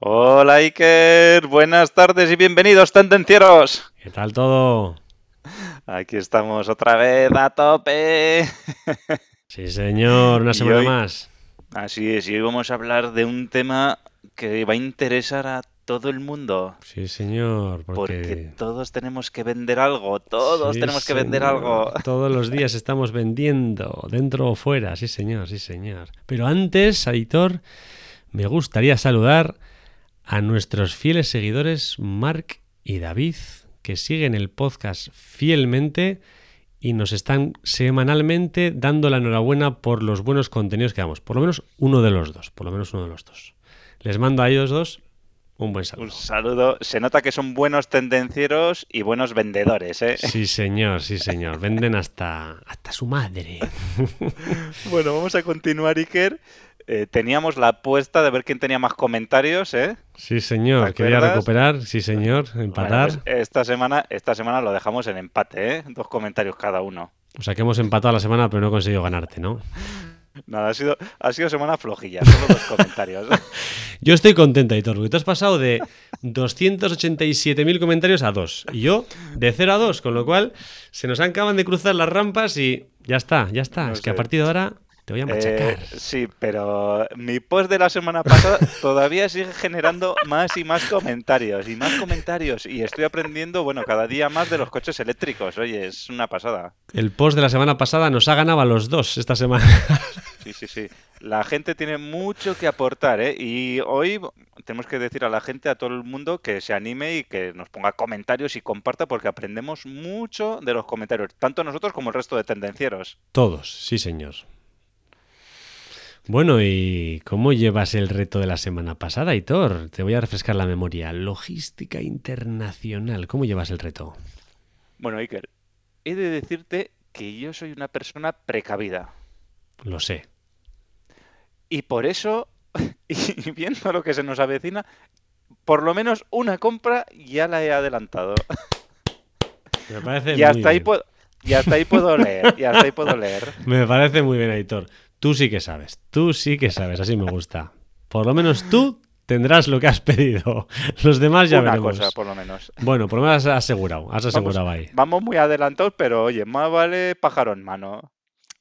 Hola Iker, buenas tardes y bienvenidos, tendencieros. ¿Qué tal todo? Aquí estamos otra vez a tope. Sí, señor, una semana hoy- más. Así es, y hoy vamos a hablar de un tema que va a interesar a todo el mundo. Sí, señor, porque... Porque todos tenemos que vender algo, todos Sí, tenemos que vender algo. Todos los días estamos vendiendo, dentro o fuera, sí señor, sí señor. Pero antes, Aitor, me gustaría saludar a nuestros fieles seguidores Mark y David, que siguen el podcast fielmente y nos están semanalmente dando la enhorabuena por los buenos contenidos que damos. Por lo menos uno de los dos, por lo menos uno de los dos. Les mando a ellos dos un buen saludo. Un saludo. Se nota que son buenos tendencieros y buenos vendedores, ¿eh? Sí, señor, sí, señor. Venden hasta, hasta su madre. Bueno, vamos a continuar, Iker. Eh, teníamos la apuesta de ver quién tenía más comentarios, ¿eh? Sí, señor. ¿Te Quería recuperar, sí, señor. Bueno, Empatar. pues esta semana, esta semana lo dejamos en empate, ¿eh? Dos comentarios cada uno. O sea que hemos empatado la semana, pero no he conseguido ganarte, ¿no? Nada, ha sido, ha sido semana flojilla, solo dos comentarios. Yo estoy contento, Aitor, porque tú has pasado de 287.000 comentarios a 2. Y yo de 0 a 2, con lo cual se nos acaban de cruzar las rampas y ya está, ya está. No es que a partir de ahora te voy a machacar. Eh, sí, pero mi post de la semana pasada todavía sigue generando más y más comentarios y más comentarios y estoy aprendiendo, bueno, cada día más de los coches eléctricos. Oye, es una pasada. El post de la semana pasada nos ha ganado a los dos esta semana. Sí, sí, sí. La gente tiene mucho que aportar, ¿eh? Y hoy tenemos que decir a la gente, a todo el mundo, que se anime y que nos ponga comentarios y comparta porque aprendemos mucho de los comentarios, tanto nosotros como el resto de tendencieros. Todos, sí, señor. Bueno, ¿y cómo llevas el reto de la semana pasada, Aitor? Te voy a refrescar la memoria. Logística internacional. ¿Cómo llevas el reto? Bueno, Iker, he de decirte que yo soy una persona precavida. Lo sé. Y por eso, y viendo lo que se nos avecina, por lo menos una compra ya la he adelantado. Me parece Y muy hasta ahí bien. puedo, y hasta ahí puedo leer, y hasta ahí puedo leer. Me parece muy bien, Aitor. Tú sí que sabes. Tú sí que sabes. Así me gusta. Por lo menos tú tendrás lo que has pedido. Los demás ya Una veremos. cosa, por lo menos. Bueno, por lo menos has asegurado. Has asegurado ahí. Vamos muy adelantados, pero oye, más vale pájaro en mano.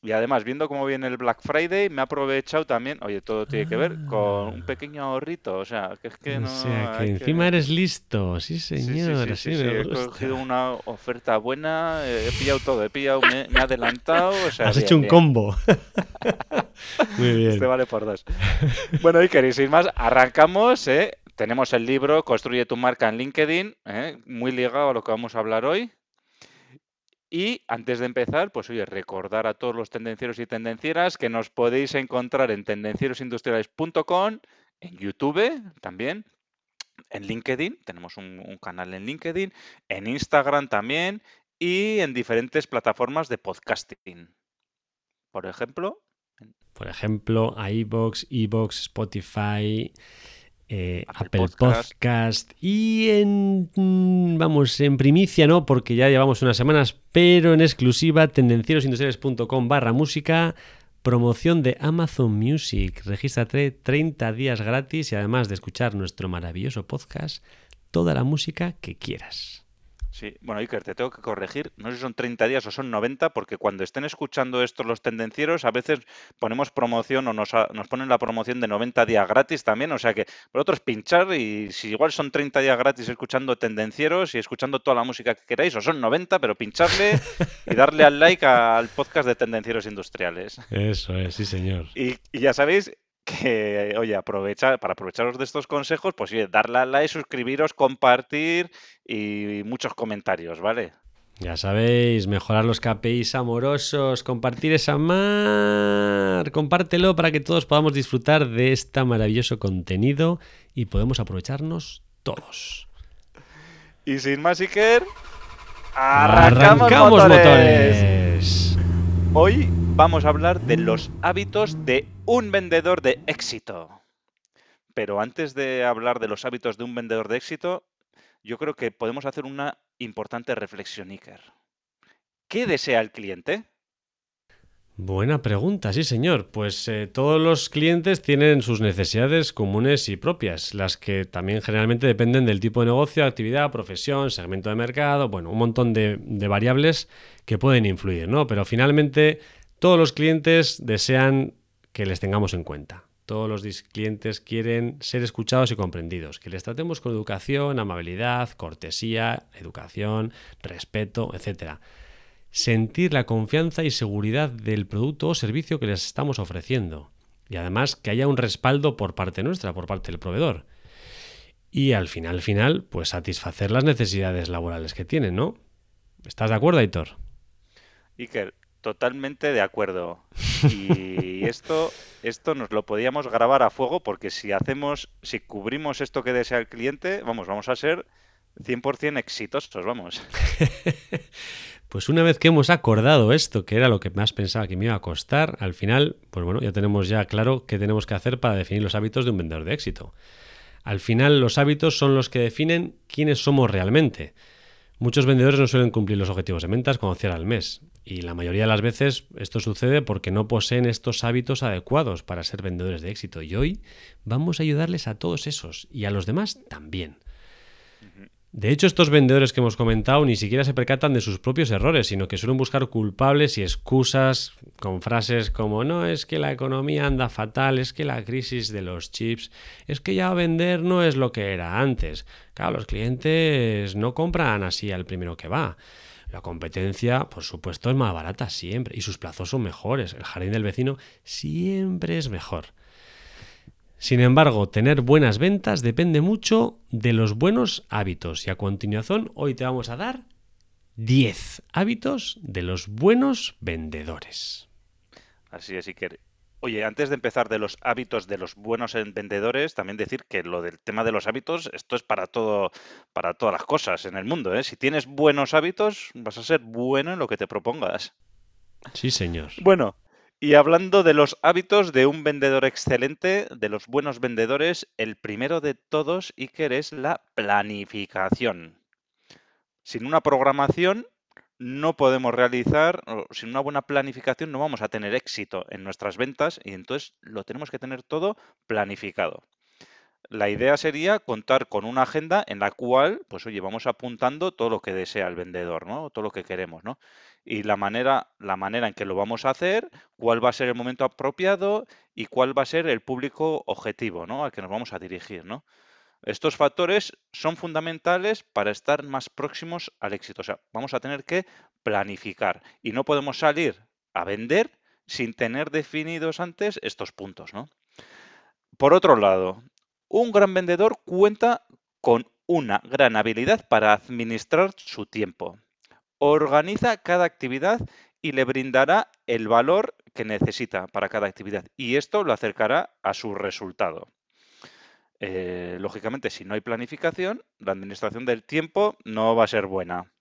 Y además, viendo cómo viene el Black Friday, me he aprovechado también, oye, todo tiene que ver con un pequeño ahorrito, o sea, que es que no... o sea, que hay encima eres listo. Sí, señor. sí, sí, sí, me he cogido una oferta buena, he pillado todo, he pillado, me, me he adelantado, o sea, Has bien, hecho un bien. combo. muy bien. Este vale por dos. Bueno, y sin más, arrancamos, ¿eh? Tenemos el libro Construye tu marca en LinkedIn, ¿eh? muy ligado a lo que vamos a hablar hoy. Y antes de empezar, pues oye, recordar a todos los tendencieros y tendencieras que nos podéis encontrar en tendencierosindustriales.com, en YouTube también, en LinkedIn, tenemos un, canal en LinkedIn, en Instagram también y en diferentes plataformas de podcasting. Por ejemplo, Por ejemplo, iBox, iBox, Spotify, eh, Apple Apple Podcast. Podcast y en mm, vamos en primicia no porque ya llevamos unas semanas pero en exclusiva tendencierosindustriales.com barra música promoción de Amazon Music. Regístrate 30 días gratis y además de escuchar nuestro maravilloso podcast toda la música que quieras Sí, bueno, Iker, te tengo que corregir. No sé si son 30 días o son 90, porque cuando estén escuchando esto los tendencieros, a veces ponemos promoción o nos, nos ponen la promoción de 90 días gratis también. O sea que vosotros pinchar y si igual son 30 días gratis escuchando tendencieros y escuchando toda la música que queráis, o son 90, pero pincharle y darle al like al podcast de tendencieros industriales. eso es sí señor Y, y ya sabéis que, oye, aprovechar, para aprovecharos de estos consejos, pues oye, darle al like, suscribiros, compartir y muchos comentarios, ¿vale? Ya sabéis, mejorar los KPIs amorosos, compartir esa mar, compártelo para que todos podamos disfrutar de este maravilloso contenido y podemos aprovecharnos todos. Y sin más, Iker, arrancamos, motores. motores. Hoy vamos a hablar de los hábitos de un vendedor de éxito. Pero antes de hablar de los hábitos de un vendedor de éxito, yo creo que podemos hacer una importante reflexión, Iker. ¿Qué desea el cliente? Buena pregunta, sí señor. Pues eh, todos los clientes tienen sus necesidades comunes y propias, las que también generalmente dependen del tipo de negocio, actividad, profesión, segmento de mercado, bueno, un montón de, de variables que pueden influir, ¿no? Pero finalmente todos los clientes desean que les tengamos en cuenta. Todos los clientes quieren ser escuchados y comprendidos, que les tratemos con educación, amabilidad, cortesía, educación, respeto, etc. Sentir la confianza y seguridad del producto o servicio que les estamos ofreciendo. Y además que haya un respaldo por parte nuestra, por parte del proveedor. Y al final, final, pues satisfacer las necesidades laborales que tienen, ¿no? ¿Estás de acuerdo, Aitor? Iker, totalmente de acuerdo. Y esto, esto nos lo podíamos grabar a fuego porque si hacemos, si cubrimos esto que desea el cliente, vamos, vamos a ser 100% exitosos, vamos. Pues una vez que hemos acordado esto, que era lo que más pensaba que me iba a costar, al final, pues bueno, ya tenemos ya claro qué tenemos que hacer para definir los hábitos de un vendedor de éxito. Al final, los hábitos son los que definen quiénes somos realmente. Muchos vendedores no suelen cumplir los objetivos de ventas cuando cierra el mes. Y la mayoría de las veces esto sucede porque no poseen estos hábitos adecuados para ser vendedores de éxito. Y hoy vamos a ayudarles a todos esos y a los demás también. De hecho, estos vendedores que hemos comentado ni siquiera se percatan de sus propios errores, sino que suelen buscar culpables y excusas con frases como no, es que la economía anda fatal, es que la crisis de los chips, es que ya vender no es lo que era antes. Claro, los clientes no compran así al primero que va. La competencia, por supuesto, es más barata siempre y sus plazos son mejores. El jardín del vecino siempre es mejor. Sin embargo, tener buenas ventas depende mucho de los buenos hábitos. Y a continuación, hoy te vamos a dar 10 hábitos de los buenos vendedores. Así es, Iker. Oye, antes de empezar de los hábitos de los buenos en- vendedores, también decir que lo del tema de los hábitos, esto es para todo, para todas las cosas en el mundo, ¿eh? Si tienes buenos hábitos, vas a ser bueno en lo que te propongas. Sí, señor. Bueno, y hablando de los hábitos de un vendedor excelente, de los buenos vendedores, el primero de todos, Iker, es la planificación. Sin una programación no podemos realizar, sin una buena planificación no vamos a tener éxito en nuestras ventas y entonces lo tenemos que tener todo planificado. La idea sería contar con una agenda en la cual, pues oye, vamos apuntando todo lo que desea el vendedor, ¿no? Todo lo que queremos, ¿no? Y la manera, la manera en que lo vamos a hacer, cuál va a ser el momento apropiado y cuál va a ser el público objetivo, ¿no? Al que nos vamos a dirigir, ¿no? Estos factores son fundamentales para estar más próximos al éxito. O sea, vamos a tener que planificar y no podemos salir a vender sin tener definidos antes estos puntos, ¿no? Por otro lado, un gran vendedor cuenta con una gran habilidad para administrar su tiempo. Organiza cada actividad y le brindará el valor que necesita para cada actividad. Y esto lo acercará a su resultado. Eh, lógicamente, si no hay planificación, la administración del tiempo no va a ser buena.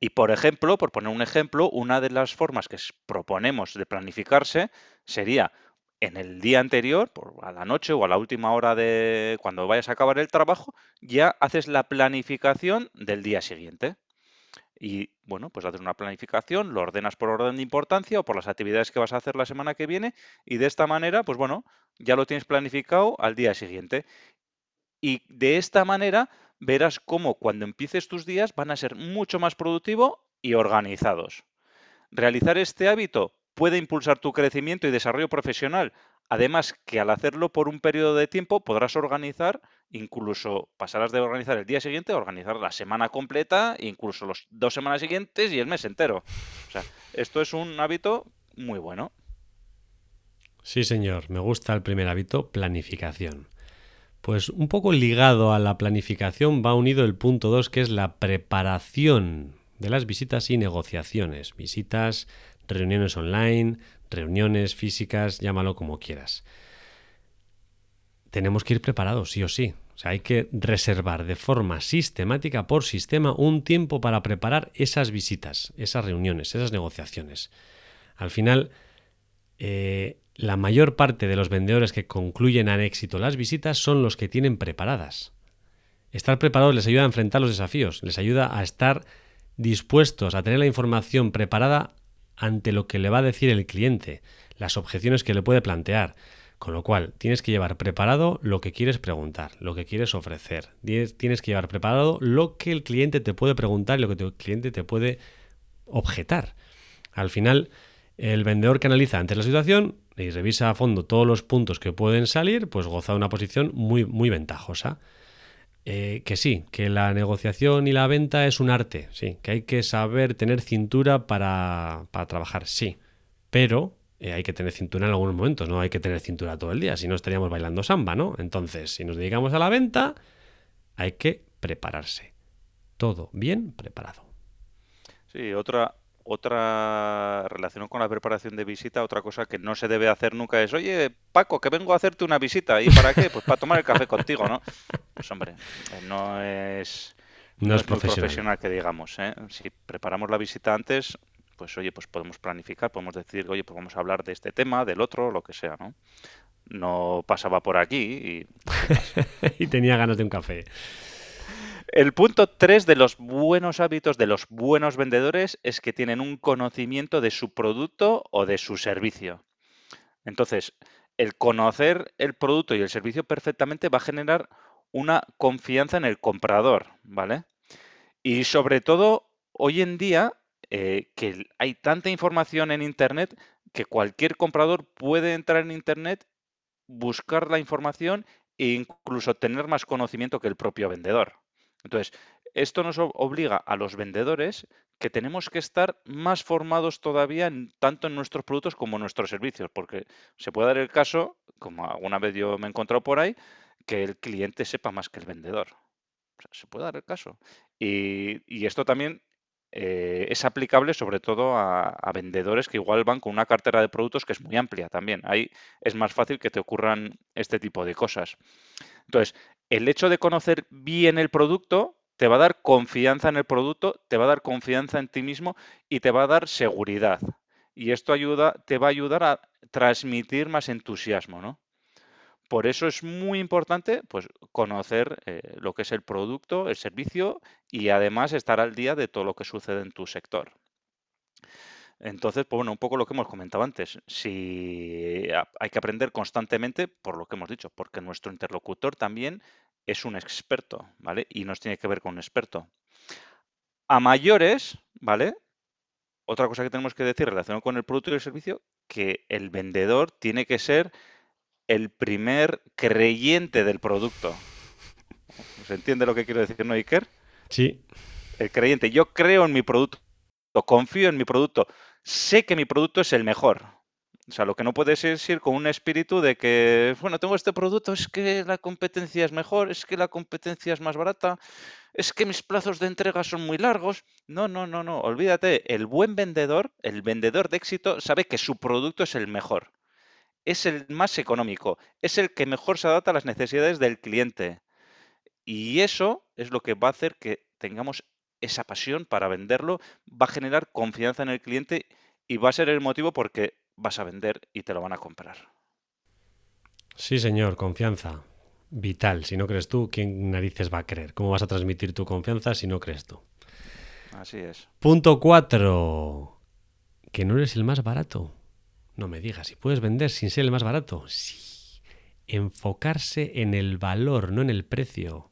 Y por ejemplo, por poner un ejemplo, una de las formas que proponemos de planificarse sería en el día anterior, a la noche o a la última hora de cuando vayas a acabar el trabajo, ya haces la planificación del día siguiente. Y bueno, pues haces una planificación, lo ordenas por orden de importancia o por las actividades que vas a hacer la semana que viene y de esta manera, pues bueno, ya lo tienes planificado al día siguiente. Y de esta manera verás cómo cuando empieces tus días van a ser mucho más productivos y organizados. Realizar este hábito puede impulsar tu crecimiento y desarrollo profesional. Además que al hacerlo por un periodo de tiempo podrás organizar, incluso pasarás de organizar el día siguiente a organizar la semana completa, incluso las dos semanas siguientes y el mes entero. O sea, esto es un hábito muy bueno. Sí, señor. Me gusta el primer hábito, planificación. Pues un poco ligado a la planificación va unido el punto 2, que es la preparación de las visitas y negociaciones. Visitas, reuniones online, reuniones físicas, llámalo como quieras. Tenemos que ir preparados, sí o sí. O sea, hay que reservar de forma sistemática por sistema un tiempo para preparar esas visitas, esas reuniones, esas negociaciones. Al final, eh, la mayor parte de los vendedores que concluyen al éxito las visitas son los que tienen preparadas. Estar preparados les ayuda a enfrentar los desafíos, les ayuda a estar dispuestos a tener la información preparada ante lo que le va a decir el cliente, las objeciones que le puede plantear. Con lo cual, tienes que llevar preparado lo que quieres preguntar, lo que quieres ofrecer. Tienes que llevar preparado lo que el cliente te puede preguntar y lo que el cliente te puede objetar. Al final, el vendedor que analiza antes la situación y revisa a fondo todos los puntos que pueden salir, pues goza de una posición muy, muy ventajosa. Eh, que sí, que la negociación y la venta es un arte, sí, que hay que saber tener cintura para, trabajar, sí, pero eh, hay que tener cintura en algunos momentos, no hay que tener cintura todo el día, si no estaríamos bailando samba, ¿no? Entonces, si nos dedicamos a la venta, hay que prepararse. Todo bien preparado. Sí, otra, otra relación con la preparación de visita, otra cosa que no se debe hacer nunca es, oye, Paco, que vengo a hacerte una visita. ¿Y para qué? Pues para tomar el café contigo, ¿no? Pues hombre, eh, no es, no, es, profesional. que digamos. ¿eh? Si preparamos la visita antes, pues oye, pues podemos planificar, podemos decir, oye, pues vamos a hablar de este tema, del otro, lo que sea, ¿no? No pasaba por aquí y... y tenía ganas de un café. El punto 3 de los buenos hábitos de los buenos vendedores es que tienen un conocimiento de su producto o de su servicio. Entonces, el conocer el producto y el servicio perfectamente va a generar una confianza en el comprador, ¿vale? Y sobre todo, hoy en día, eh, que hay tanta información en Internet que cualquier comprador puede entrar en Internet, buscar la información e incluso tener más conocimiento que el propio vendedor. Entonces, esto nos obliga a los vendedores que tenemos que estar más formados todavía tanto en nuestros productos como en nuestros servicios, porque se puede dar el caso, como alguna vez yo me he encontrado por ahí, que el cliente sepa más que el vendedor. se puede dar el caso. Y, esto también eh, es aplicable sobre todo a, vendedores que igual van con una cartera de productos que es muy amplia también. Ahí es más fácil que te ocurran este tipo de cosas. Entonces, el hecho de conocer bien el producto te va a dar confianza en el producto, te va a dar confianza en ti mismo y te va a dar seguridad. Y esto te va a ayudar a transmitir más entusiasmo, ¿no? Por eso es muy importante pues, conocer eh, lo que es el producto, el servicio y además estar al día de todo lo que sucede en tu sector. Entonces, pues bueno, un poco lo que hemos comentado antes. Si hay que aprender constantemente por lo que hemos dicho, porque nuestro interlocutor también es un experto, ¿vale? Y nos tiene que ver con un experto. A mayores, ¿vale? Otra cosa que tenemos que decir relacionado con el producto y el servicio, que el vendedor tiene que ser el primer creyente del producto. ¿Se entiende lo que quiero decir, no, Iker? Sí. El creyente. Yo creo en mi producto, confío en mi producto sé que mi producto es el mejor. O sea, lo que no puedes es ir con un espíritu de que, bueno, tengo este producto, es que la competencia es mejor, es que la competencia es más barata, es que mis plazos de entrega son muy largos. No, no, no, no, olvídate, el buen vendedor, el vendedor de éxito, sabe que su producto es el mejor, es el más económico, es el que mejor se adapta a las necesidades del cliente. Y eso es lo que va a hacer que tengamos esa pasión para venderlo, va a generar confianza en el cliente y va a ser el motivo porque vas a vender y te lo van a comprar. Sí, señor, confianza. Vital. Si no crees tú, ¿quién narices va a creer? ¿Cómo vas a transmitir tu confianza si no crees tú? Así es. Punto 4. Que no eres el más barato. No me digas, si puedes vender sin ser el más barato. Sí. Enfocarse en el valor, no en el precio.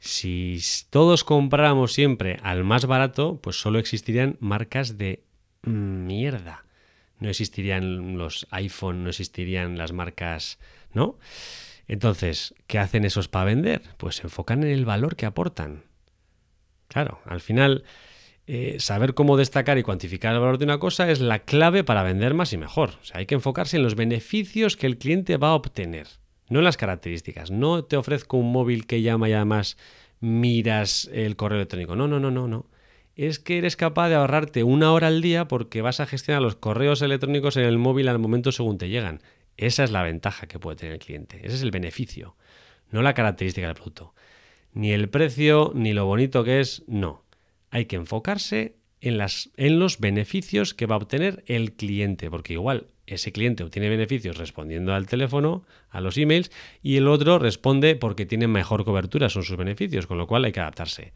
Si todos compráramos siempre al más barato, pues solo existirían marcas de mierda. No existirían los iPhone, no existirían las marcas, ¿no? Entonces, ¿qué hacen esos para vender? Pues se enfocan en el valor que aportan. Claro, al final, eh, saber cómo destacar y cuantificar el valor de una cosa es la clave para vender más y mejor. O sea, hay que enfocarse en los beneficios que el cliente va a obtener no las características. No te ofrezco un móvil que llama y además miras el correo electrónico. No, no, no, no, no. es que eres capaz de ahorrarte una hora al día porque vas a gestionar los correos electrónicos en el móvil al momento según te llegan. Esa es la ventaja que puede tener el cliente, ese es el beneficio, no la característica del producto. Ni el precio, ni lo bonito que es, no. Hay que enfocarse en, los beneficios que va a obtener el cliente, porque igual ese cliente obtiene beneficios respondiendo al teléfono, a los emails, y el otro responde porque tiene mejor cobertura, son sus beneficios, con lo cual hay que adaptarse.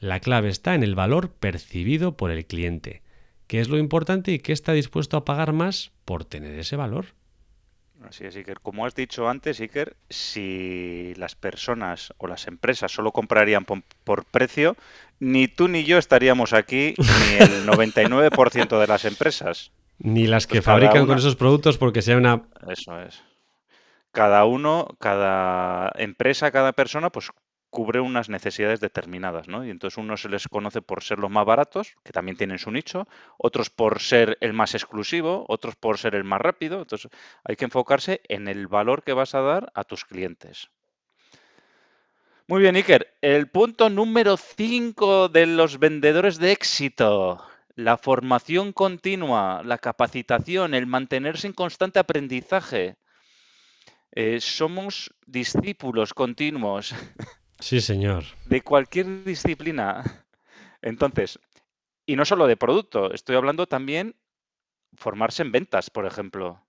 La clave está en el valor percibido por el cliente, qué es lo importante y qué está dispuesto a pagar más por tener ese valor. Así es, Iker. Como has dicho antes, Iker, si las personas o las empresas solo comprarían por, precio, ni tú ni yo estaríamos aquí, ni el 99% de las empresas. Ni las que fabrican con esos productos porque sea una... Eso es. Cada uno, cada empresa, cada persona, pues cubre unas necesidades determinadas, ¿no? Y entonces unos se les conoce por ser los más baratos, que también tienen su nicho, otros por ser el más exclusivo, otros por ser el más rápido. Entonces hay que enfocarse en el valor que vas a dar a tus clientes. Muy bien, Iker. El punto número 5 de los vendedores de éxito. La formación continua, la capacitación, el mantenerse en constante aprendizaje. Eh, somos discípulos continuos. Sí, señor. De cualquier disciplina. Entonces, y no solo de producto, estoy hablando también formarse en ventas, por ejemplo.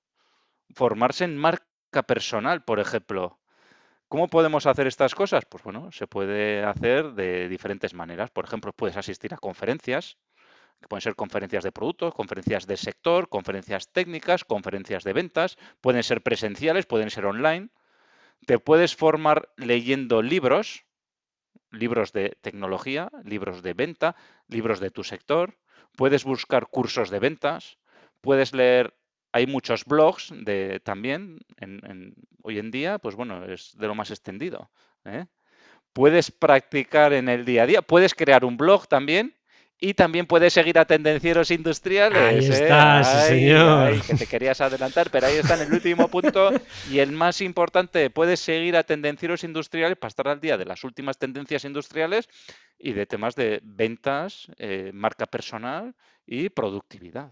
Formarse en marca personal, por ejemplo. ¿Cómo podemos hacer estas cosas? Pues bueno, se puede hacer de diferentes maneras. Por ejemplo, puedes asistir a conferencias, que pueden ser conferencias de productos, conferencias de sector, conferencias técnicas, conferencias de ventas, pueden ser presenciales, pueden ser online. Te puedes formar leyendo libros, libros de tecnología, libros de venta, libros de tu sector. Puedes buscar cursos de ventas. Puedes leer, hay muchos blogs de, también hoy en día, pues bueno, es de lo más extendido. ¿eh? Puedes practicar en el día a día. Puedes crear un blog también y también puedes seguir a tendencieros industriales. Ahí ¿eh? está, señor. que te querías adelantar, pero ahí está en el último punto. Y el más importante, puedes seguir a tendencieros industriales para estar al día de las últimas tendencias industriales y de temas de ventas, eh, marca personal y productividad.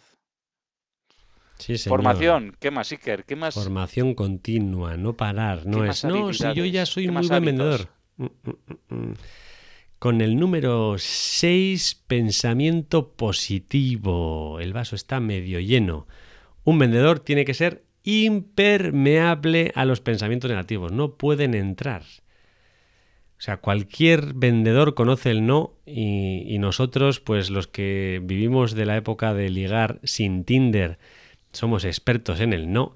Sí, señor. Formación, ¿qué más, Iker? ¿Qué más? Formación continua, no parar, no es. No, si yo ya soy muy buen vendedor. Mm, mm, mm, con el número 6, pensamiento positivo. El vaso está medio lleno. Un vendedor tiene que ser impermeable a los pensamientos negativos. No pueden entrar. O sea, cualquier vendedor conoce el no y, y, nosotros, pues los que vivimos de la época de ligar sin Tinder, somos expertos en el no.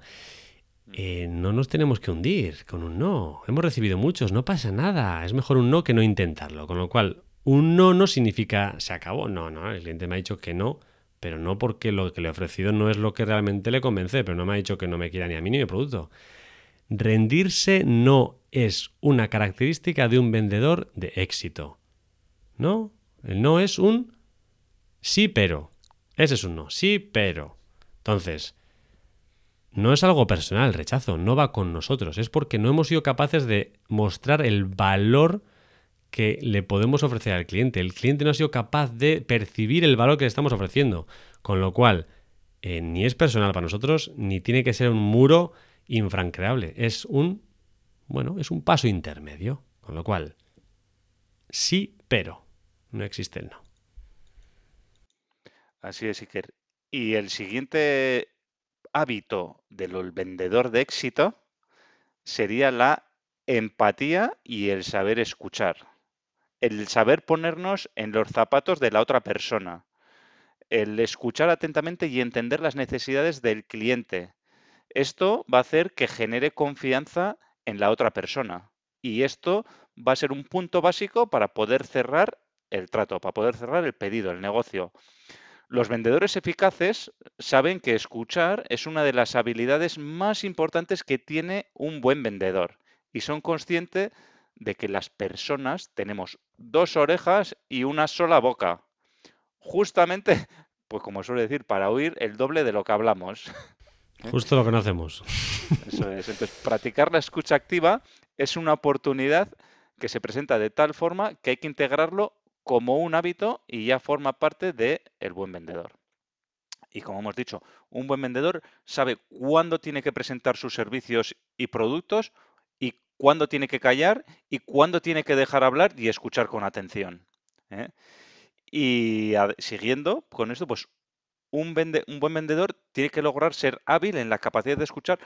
Eh, no nos tenemos que hundir con un no. Hemos recibido muchos, no pasa nada. Es mejor un no que no intentarlo. Con lo cual, un no no significa se acabó. No, no, el cliente me ha dicho que no, pero no porque lo que le he ofrecido no es lo que realmente le convence, pero no me ha dicho que no me quiera ni a mí ni mi producto. Rendirse no es una característica de un vendedor de éxito. No, el no es un sí, pero. Ese es un no, sí, pero. Entonces, no es algo personal, el rechazo, no va con nosotros, es porque no hemos sido capaces de mostrar el valor que le podemos ofrecer al cliente. El cliente no ha sido capaz de percibir el valor que le estamos ofreciendo, con lo cual eh, ni es personal para nosotros, ni tiene que ser un muro infranqueable, es un, bueno, es un paso intermedio, con lo cual, sí, pero, no existe el no. Así es, Iker. Y el siguiente hábito del vendedor de éxito sería la empatía y el saber escuchar. El saber ponernos en los zapatos de la otra persona. El escuchar atentamente y entender las necesidades del cliente. Esto va a hacer que genere confianza en la otra persona. Y esto va a ser un punto básico para poder cerrar el trato, para poder cerrar el pedido, el negocio. Los vendedores eficaces saben que escuchar es una de las habilidades más importantes que tiene un buen vendedor y son conscientes de que las personas tenemos dos orejas y una sola boca. Justamente, pues como suele decir, para oír el doble de lo que hablamos. Justo lo que no hacemos. Eso es. Entonces, practicar la escucha activa es una oportunidad que se presenta de tal forma que hay que integrarlo como un hábito y ya forma parte del el buen vendedor. Y como hemos dicho, un buen vendedor sabe cuándo tiene que presentar sus servicios y productos y cuándo tiene que callar y cuándo tiene que dejar hablar y escuchar con atención. ¿eh? Y siguiendo con esto, pues un, un buen vendedor tiene que lograr ser hábil en la capacidad de escuchar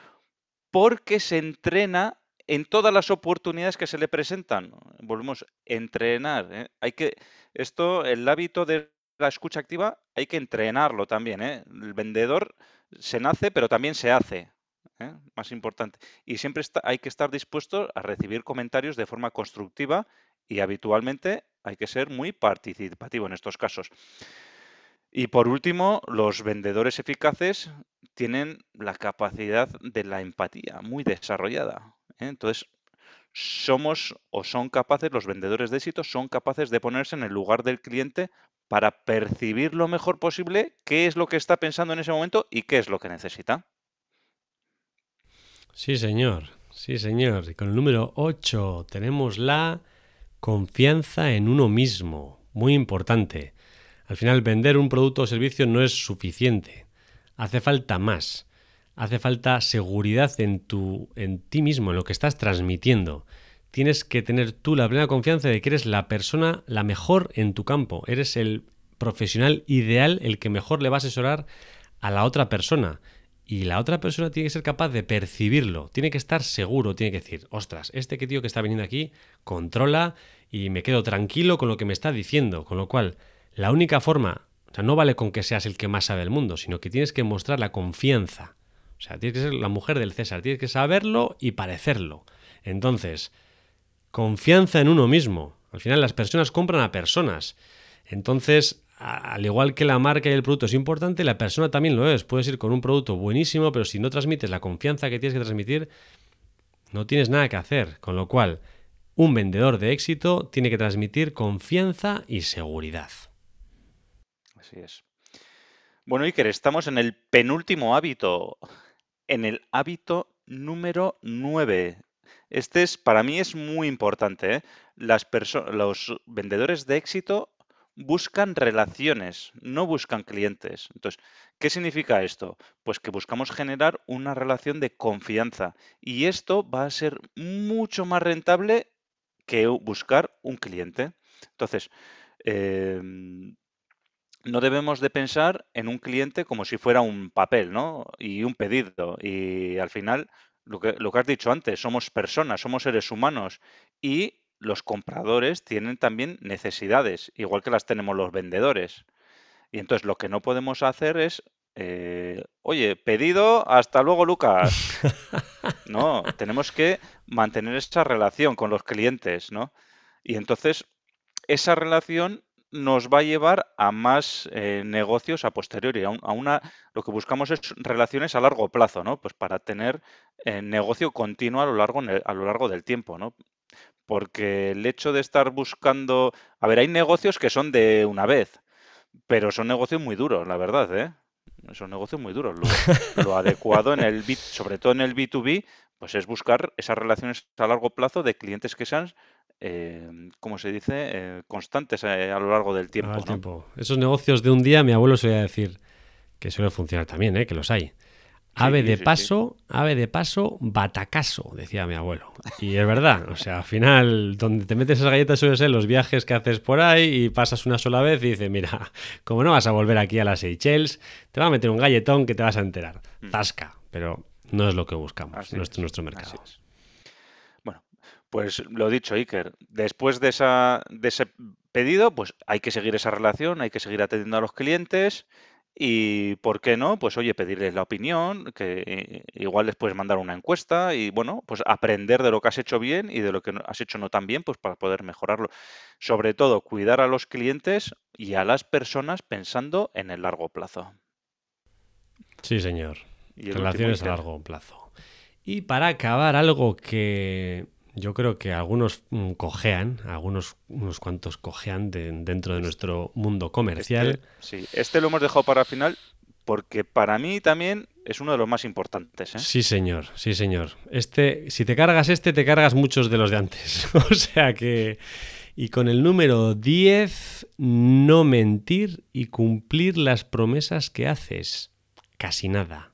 porque se entrena en todas las oportunidades que se le presentan. Volvemos a entrenar. ¿eh? Hay que, esto, el hábito de la escucha activa, hay que entrenarlo también. ¿eh? El vendedor se nace, pero también se hace. ¿eh? Más importante. Y siempre hay que estar dispuesto a recibir comentarios de forma constructiva y habitualmente hay que ser muy participativo en estos casos. Y por último, los vendedores eficaces tienen la capacidad de la empatía muy desarrollada. Entonces, somos o son capaces, los vendedores de éxito son capaces de ponerse en el lugar del cliente para percibir lo mejor posible qué es lo que está pensando en ese momento y qué es lo que necesita. Sí, señor. Sí, señor. Y con el número 8 tenemos la confianza en uno mismo. Muy importante. Al final, vender un producto o servicio no es suficiente. Hace falta más hace falta seguridad en, tu, en ti mismo, en lo que estás transmitiendo. Tienes que tener tú la plena confianza de que eres la persona la mejor en tu campo. Eres el profesional ideal, el que mejor le va a asesorar a la otra persona. Y la otra persona tiene que ser capaz de percibirlo, tiene que estar seguro, tiene que decir, ostras, este tío que está viniendo aquí controla y me quedo tranquilo con lo que me está diciendo. Con lo cual, la única forma, o sea, no vale con que seas el que más sabe del mundo, sino que tienes que mostrar la confianza o sea, tienes que ser la mujer del César, tienes que saberlo y parecerlo. Entonces, confianza en uno mismo. Al final las personas compran a personas. Entonces, al igual que la marca y el producto es importante, la persona también lo es. Puedes ir con un producto buenísimo, pero si no transmites la confianza que tienes que transmitir, no tienes nada que hacer. Con lo cual, un vendedor de éxito tiene que transmitir confianza y seguridad. Así es. Bueno, Iker, estamos en el penúltimo hábito en el hábito número 9. Este es, para mí es muy importante. ¿eh? Las los vendedores de éxito buscan relaciones, no buscan clientes. Entonces, ¿qué significa esto? Pues que buscamos generar una relación de confianza y esto va a ser mucho más rentable que buscar un cliente. Entonces, em, no debemos de pensar en un cliente como si fuera un papel, ¿no? Y un pedido. Y al final, lo que, lo que has dicho antes, somos personas, somos seres humanos y los compradores tienen también necesidades, igual que las tenemos los vendedores. Y entonces lo que no podemos hacer es, eh, oye, pedido, hasta luego Lucas. No, tenemos que mantener esa relación con los clientes, ¿no? Y entonces esa relación nos va a llevar a más eh, negocios a posteriori. A, una, lo que buscamos es relaciones a largo plazo, ¿no? Pues para tener eh, negocio continuo a lo largo a lo largo del tiempo, ¿no? Porque el hecho de estar buscando, a ver, hay negocios que son de una vez, pero son negocios muy duros, la verdad, ¿eh? Son negocios muy duros. Lo, lo adecuado en el sobre todo en el B2B, pues es buscar esas relaciones a largo plazo de clientes que sean eh, como se dice, eh, constantes eh, a lo largo del tiempo, Esos negocios de un día, mi abuelo solía decir que suele funcionar también, ¿eh? que los hay. Ave de paso, ave de paso, batacaso, decía mi abuelo. Y es verdad, o sea, al final, donde te metes esas galletas suele ser los viajes que haces por ahí y pasas una sola vez y dices, mira, como no vas a volver aquí a las Seychelles, te va a meter un galletón que te vas a enterar. Mm. Tasca, pero no es lo que buscamos, no es nuestro mercado. Pues lo dicho, Iker, después de, esa, de ese pedido, pues hay que seguir esa relación, hay que seguir atendiendo a los clientes y, ¿por qué no? Pues oye, pedirles la opinión, que igual les puedes mandar una encuesta y, bueno, pues aprender de lo que has hecho bien y de lo que has hecho no tan bien, pues para poder mejorarlo. Sobre todo, cuidar a los clientes y a las personas pensando en el largo plazo. Sí, señor. Relaciones a largo plazo. Y para acabar, algo que yo creo que algunos mm, cojean, algunos unos cuantos cojean dentro de nuestro mundo comercial. Este, sí, este lo hemos dejado para final porque para mí también es uno de los más importantes. ¿eh? Sí, señor, sí, señor. Este, si te cargas este, te cargas muchos de los de antes. o sea que. Y con el número 10, no mentir y cumplir las promesas que haces. Casi nada.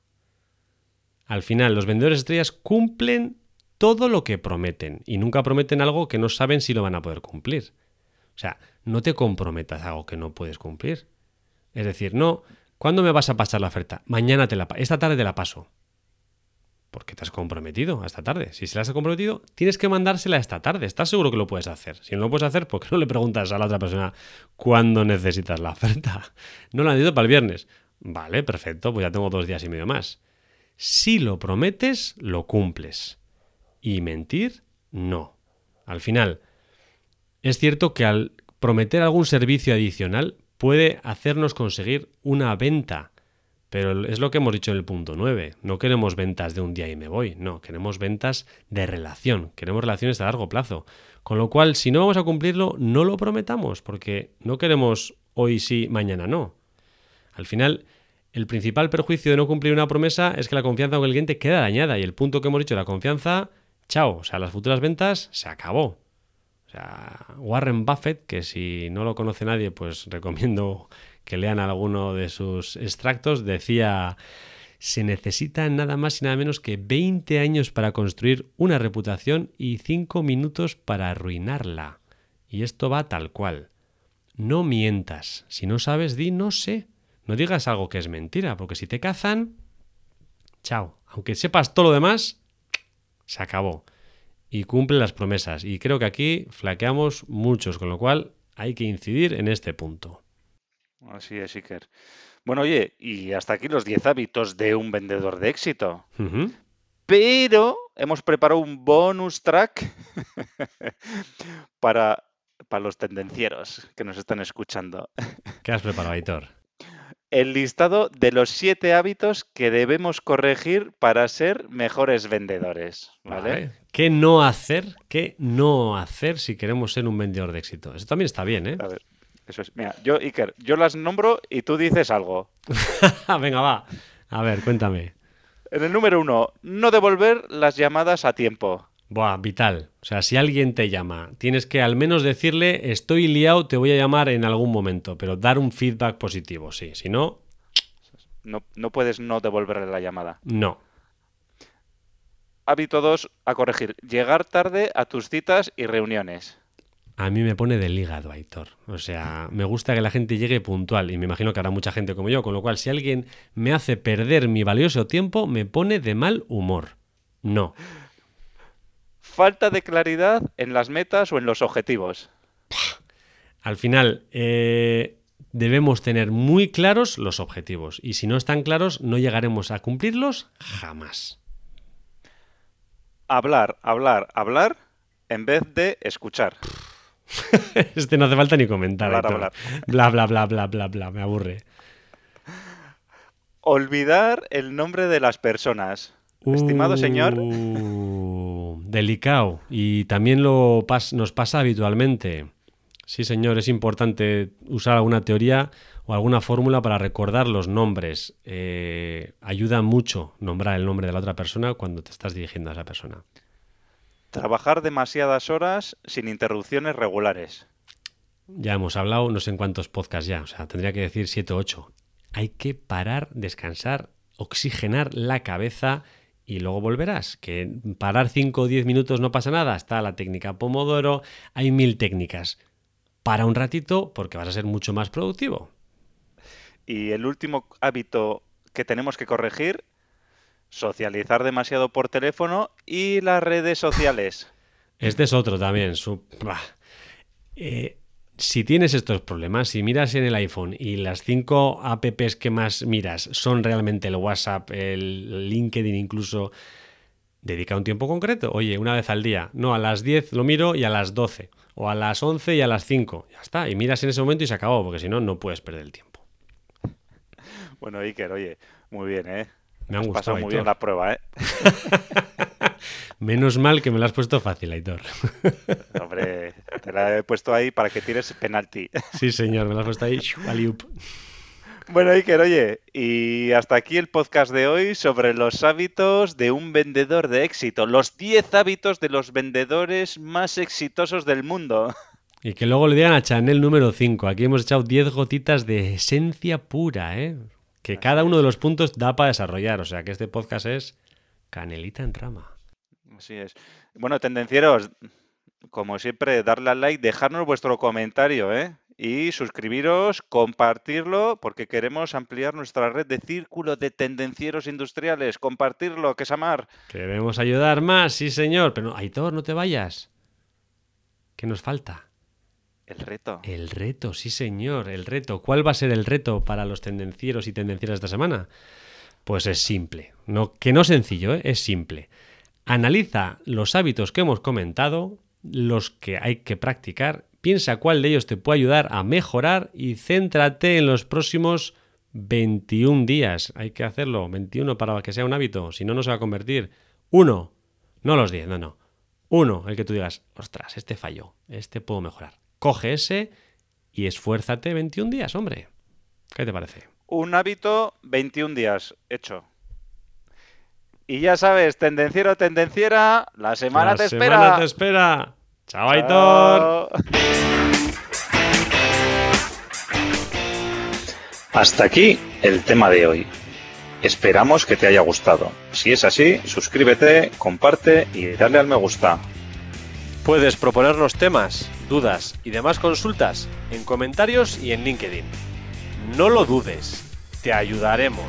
Al final, los vendedores estrellas cumplen todo lo que prometen y nunca prometen algo que no saben si lo van a poder cumplir. O sea, no te comprometas a algo que no puedes cumplir. Es decir, no, ¿cuándo me vas a pasar la oferta? Mañana te la esta tarde te la paso. Porque te has comprometido a esta tarde. Si se la has comprometido, tienes que mandársela esta tarde. ¿Estás seguro que lo puedes hacer? Si no lo puedes hacer, ¿por qué no le preguntas a la otra persona cuándo necesitas la oferta? No la necesito para el viernes. Vale, perfecto, pues ya tengo dos días y medio más. Si lo prometes, lo cumples. Y mentir, no. Al final, es cierto que al prometer algún servicio adicional puede hacernos conseguir una venta pero es lo que hemos dicho en el punto 9. No queremos ventas de un día y me voy. No, queremos ventas de relación. Queremos relaciones a largo plazo. Con lo cual, si no vamos a cumplirlo, no lo prometamos, porque no queremos hoy sí, mañana no. Al final, el principal perjuicio de no cumplir una promesa es que la confianza con el cliente queda dañada. Y el punto que hemos dicho, la confianza, chao. O sea, las futuras ventas se acabó. O sea, Warren Buffett, que si no lo conoce nadie, pues recomiendo que lean alguno de sus extractos, decía, se necesitan nada más y nada menos que 20 años para construir una reputación y 5 minutos para arruinarla. Y esto va tal cual. No mientas. Si no sabes, di no sé. No digas algo que es mentira, porque si te cazan, chao. Aunque sepas todo lo demás, se acabó. Y cumple las promesas. Y creo que aquí flaqueamos muchos, con lo cual hay que incidir en este punto. Así es, Iker. Bueno, oye, y hasta aquí los 10 hábitos de un vendedor de éxito. Pero hemos preparado un bonus track para, para los tendencieros que nos están escuchando. ¿Qué has preparado, Aitor? El listado de los siete hábitos que debemos corregir para ser mejores vendedores. ¿vale? ¿Qué no hacer? ¿Qué no hacer si queremos ser un vendedor de éxito? Eso también está bien, ¿eh? A ver. Eso es. Mira, yo, Iker, yo las nombro y tú dices algo. Venga, va. A ver, cuéntame. En el número uno, no devolver las llamadas a tiempo. Buah, vital. O sea, si alguien te llama, tienes que al menos decirle, estoy liado, te voy a llamar en algún momento, pero dar un feedback positivo, sí. Si no... No, no puedes no devolverle la llamada. No. Hábito 2 a corregir. Llegar tarde a tus citas y reuniones a mí me pone del hígado, Aitor. O sea, me gusta que la gente llegue puntual y me imagino que habrá mucha gente como yo, con lo cual si alguien me hace perder mi valioso tiempo, me pone de mal humor. No. Falta de claridad en las metas o en los objetivos. Al final, eh, debemos tener muy claros los objetivos y si no están claros, no llegaremos a cumplirlos jamás. Hablar, hablar, hablar en vez de escuchar. este no hace falta ni comentar. Bla, bla, bla, bla, bla, bla, me aburre. Olvidar el nombre de las personas. Estimado señor. Delicado. Y también lo nos pasa habitualmente. Sí, señor, es importante usar alguna teoría o alguna fórmula para recordar los nombres. Eh, ayuda mucho nombrar el nombre de la otra persona cuando te estás dirigiendo a esa persona. Trabajar demasiadas horas sin interrupciones regulares. Ya hemos hablado no sé en cuántos podcasts ya, o sea, tendría que decir 7 o 8. Hay que parar, descansar, oxigenar la cabeza y luego volverás. Que parar 5 o 10 minutos no pasa nada. Está la técnica Pomodoro, hay mil técnicas. Para un ratito porque vas a ser mucho más productivo. Y el último hábito que tenemos que corregir socializar demasiado por teléfono y las redes sociales. Este es otro también. Eh, si tienes estos problemas, si miras en el iPhone y las cinco apps que más miras son realmente el WhatsApp, el LinkedIn incluso, dedica un tiempo concreto. Oye, una vez al día. No, a las 10 lo miro y a las 12. O a las 11 y a las 5. Ya está. Y miras en ese momento y se acabó, porque si no, no puedes perder el tiempo. Bueno, Iker, oye, muy bien, ¿eh? Me han gustado. muy bien la prueba, ¿eh? Menos mal que me la has puesto fácil, Aitor. Hombre, te la he puesto ahí para que tires penalti. Sí, señor, me la has puesto ahí. Bueno, Iker, oye, y hasta aquí el podcast de hoy sobre los hábitos de un vendedor de éxito. Los 10 hábitos de los vendedores más exitosos del mundo. Y que luego le digan a Chanel número 5. Aquí hemos echado 10 gotitas de esencia pura, ¿eh? Que cada uno de los puntos da para desarrollar. O sea que este podcast es canelita en rama. Así es. Bueno, tendencieros, como siempre, darle al like, dejarnos vuestro comentario, ¿eh? Y suscribiros, compartirlo, porque queremos ampliar nuestra red de círculo de tendencieros industriales. Compartirlo, que es amar. Queremos ayudar más, sí señor. Pero Aitor, no te vayas. ¿Qué nos falta? El reto. El reto, sí señor, el reto. ¿Cuál va a ser el reto para los tendencieros y tendencieras esta semana? Pues es simple. No, que no sencillo, ¿eh? es simple. Analiza los hábitos que hemos comentado, los que hay que practicar, piensa cuál de ellos te puede ayudar a mejorar y céntrate en los próximos 21 días. Hay que hacerlo, 21 para que sea un hábito, si no, no se va a convertir. Uno, no los 10, no, no. Uno, el que tú digas, ostras, este falló, este puedo mejorar. Coge ese y esfuérzate 21 días, hombre. ¿Qué te parece? Un hábito, 21 días, hecho. Y ya sabes, tendenciero, tendenciera, la semana La te semana espera. te espera. Chao, Aitor. Hasta aquí el tema de hoy. Esperamos que te haya gustado. Si es así, suscríbete, comparte y dale al me gusta. Puedes proponernos temas, dudas y demás consultas en comentarios y en LinkedIn. No lo dudes, te ayudaremos.